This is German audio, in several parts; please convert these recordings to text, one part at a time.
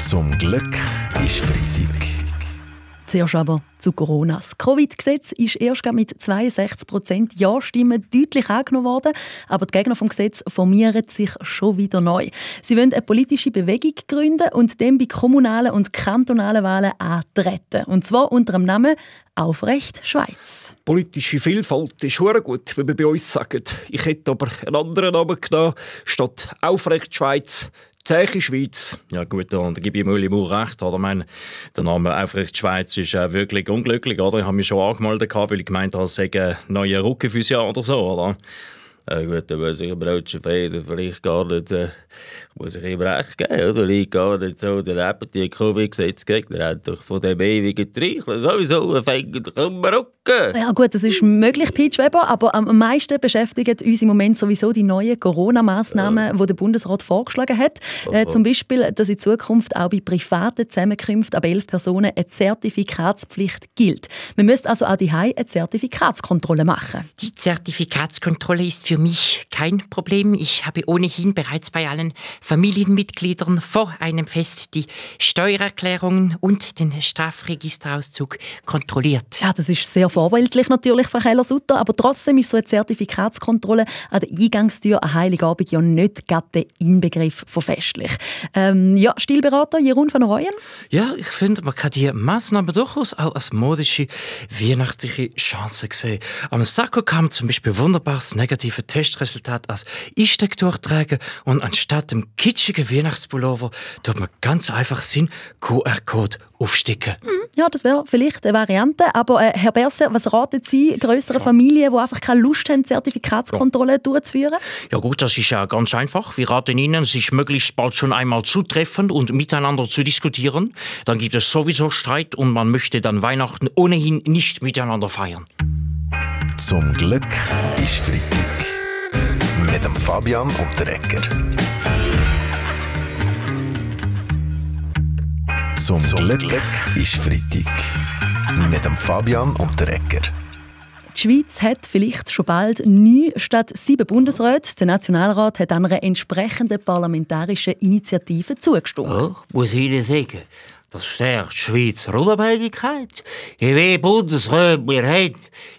Zum Glück ist Freitag. Zuerst aber zu Corona. Das Covid-Gesetz ist erst mit 62 Prozent Ja-Stimmen deutlich angenommen worden, aber die Gegner vom Gesetz formieren sich schon wieder neu. Sie wollen eine politische Bewegung gründen und dem bei kommunalen und kantonalen Wahlen antreten. Und zwar unter dem Namen Aufrecht Schweiz. Politische Vielfalt ist sehr gut, wie wir bei uns sagen. Ich hätte aber einen anderen Namen genommen, statt Aufrecht Schweiz Zeche Schweiz. Ja gut, da gebe ich Müller Mauer recht. Oder? Ich meine, der Name Aufrecht Schweiz ist äh, wirklich unglücklich. Oder? Ich habe mich schon angemeldet, weil ich gemeint habe, es sei ein neuer Rückenphysio oder so. Oder? Äh, gut, dann weiß ich aber auch schon vielleicht gar nicht, äh, muss ich ihm recht geben, oder? Liegt gar nicht so daneben, die Covid-Gesetzgegner haben doch von dem ewigen Treicheln sowieso einen fängen Rücken. Ja gut, das ist möglich, Peach Weber, aber am meisten beschäftigen uns im Moment sowieso die neuen Corona-Massnahmen, ja. die der Bundesrat vorgeschlagen hat. Äh, zum Beispiel, dass in Zukunft auch bei privaten Zusammenkünften ab elf Personen eine Zertifikatspflicht gilt. Man müsste also auch die eine Zertifikatskontrolle machen. Die Zertifikatskontrolle ist für mich kein Problem. Ich habe ohnehin bereits bei allen Familienmitgliedern vor einem Fest die Steuererklärungen und den Strafregisterauszug kontrolliert. Ja, das ist sehr vorbildlich natürlich, Frau Keller-Sutter, aber trotzdem ist so eine Zertifikatskontrolle an der Eingangstür an Heiligabend ja nicht gerade der Inbegriff von festlich. Ähm, ja, Stilberater Jeroen van Rooyen? Ja, ich finde, man kann diese Massnahmen durchaus auch als modische, weihnachtliche Chance sehen. Am Sakko kam zum Beispiel wunderbares negative Testresultat als Einstecktuch tragen und anstatt dem kitschigen Weihnachtspullover tut man ganz einfach seinen QR-Code aufsticken. Mhm. Ja, das wäre vielleicht eine Variante. Aber äh, Herr Berse, was raten Sie größeren Familien, die einfach keine Lust haben, Zertifikatskontrolle ja. durchzuführen? Ja gut, das ist ja ganz einfach. Wir raten Ihnen, sich möglichst bald schon einmal zu treffen und miteinander zu diskutieren. Dann gibt es sowieso Streit und man möchte dann Weihnachten ohnehin nicht miteinander feiern. Zum Glück ist Freitag. Fabian und der Ecker. Zum, Zum Glück, Glück ist Freitag. Mit dem Fabian und der Ecker. Die Schweiz hat vielleicht schon bald neun statt sieben Bundesräte. Der Nationalrat hat einer entsprechenden parlamentarischen Initiative zugestimmt. Oh, muss ich Ihnen sagen, das stärkt die Schweizer Unabhängigkeit. Je mehr Bundesräte wir haben,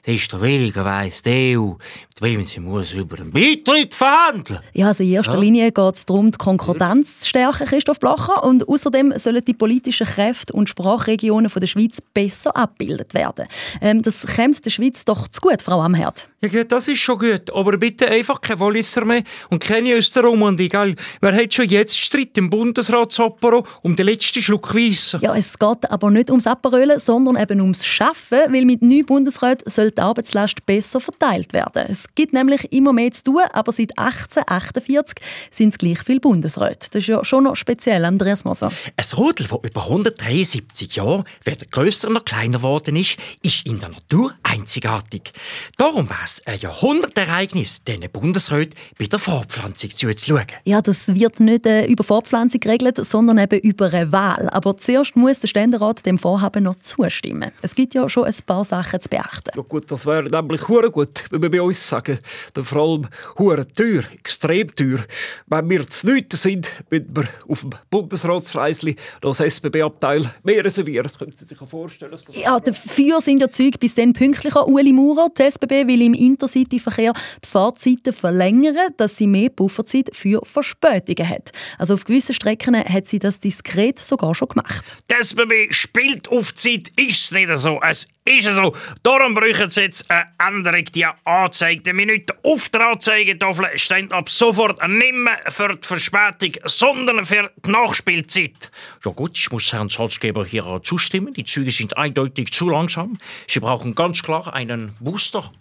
desto weniger weiss die EU, mit wem sie muss über einen Beitritt verhandeln Ja, also in erster ja. Linie geht es darum, die Konkordanz zu stärken, Christoph Blacher. Und außerdem sollen die politischen Kräfte und Sprachregionen der Schweiz besser abgebildet werden. Ähm, das kommt der Schweiz doch zu gut, Frau Amherd. Ja gut, das ist schon gut. Aber bitte einfach keine Walliser mehr und keine Österromandie, gell? Wer hat schon jetzt Streit im Bundesrat Sapporo um den letzten Schluck Weiss? Wissen. Ja, es geht aber nicht ums Aperölen, sondern eben ums Schaffen, weil mit neuen Bundesräten soll die Arbeitslast besser verteilt werden. Es gibt nämlich immer mehr zu tun, aber seit 1848 sind es gleich viele Bundesräte. Das ist ja schon noch speziell, Andreas Moser. Ein Rudel, das über 173 Jahre weder grösser noch kleiner geworden ist, ist in der Natur einzigartig. Darum war es ein Jahrhundertereignis, diesen Bundesräten bei der Fortpflanzung zuzuschauen. Ja, das wird nicht äh, über Fortpflanzung geregelt, sondern eben über eine Wahl. Aber zuerst muss der Ständerat dem Vorhaben noch zustimmen. Es gibt ja schon ein paar Sachen zu beachten. Ja gut, das wäre nämlich hure gut, wenn wir bei uns sagen. Dann vor allem hure teuer, extrem teuer. Wenn wir zu nichts sind, müssen wir auf dem Bundesratsreisli das SBB-Abteil mehr reservieren. Das können Sie sich vorstellen. ja, dafür sind ja Züge bis dann pünktlicher. Uli Maurer, die SBB will im Intercity-Verkehr die Fahrzeiten verlängern, dass sie mehr Pufferzeit für Verspätungen hat. Also auf gewissen Strecken hat sie das diskret sogar schon gemacht gemacht. Das Baby spielt auf Zeit, ist es nicht so. Es ist so. Darum brauchen sie jetzt eine Änderung, die anzeigte Minuten auf der Anzeigetafel stehen ab sofort nicht mehr für die Verspätung, sondern für die Nachspielzeit. Ja gut, ich muss Herrn Salzgeber hier zustimmen. Die Züge sind eindeutig zu langsam. Sie brauchen ganz klar einen Booster.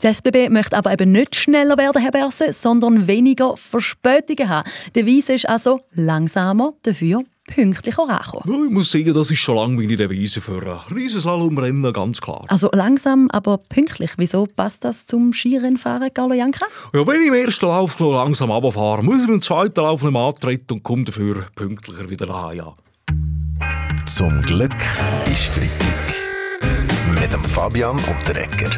Die SBB möchte aber eben nicht schneller werden, Herr Berse, sondern weniger Verspätungen haben. Der Weise ist also langsamer, dafür pünktlicher ankommen. Ja, ich muss sagen, das ist schon lange meine Devise für ein Riesenslalomrennen, ganz klar. Also langsam, aber pünktlich. Wieso passt das zum Skirennfahren, Carlo Janka? Ja, wenn ich im ersten Lauf noch langsam runterfahre, muss ich im zweiten Lauf nicht mehr antreten und komme dafür pünktlicher wieder an, ja. Zum Glück ist Freitag. Mit dem Fabian und der Ecker.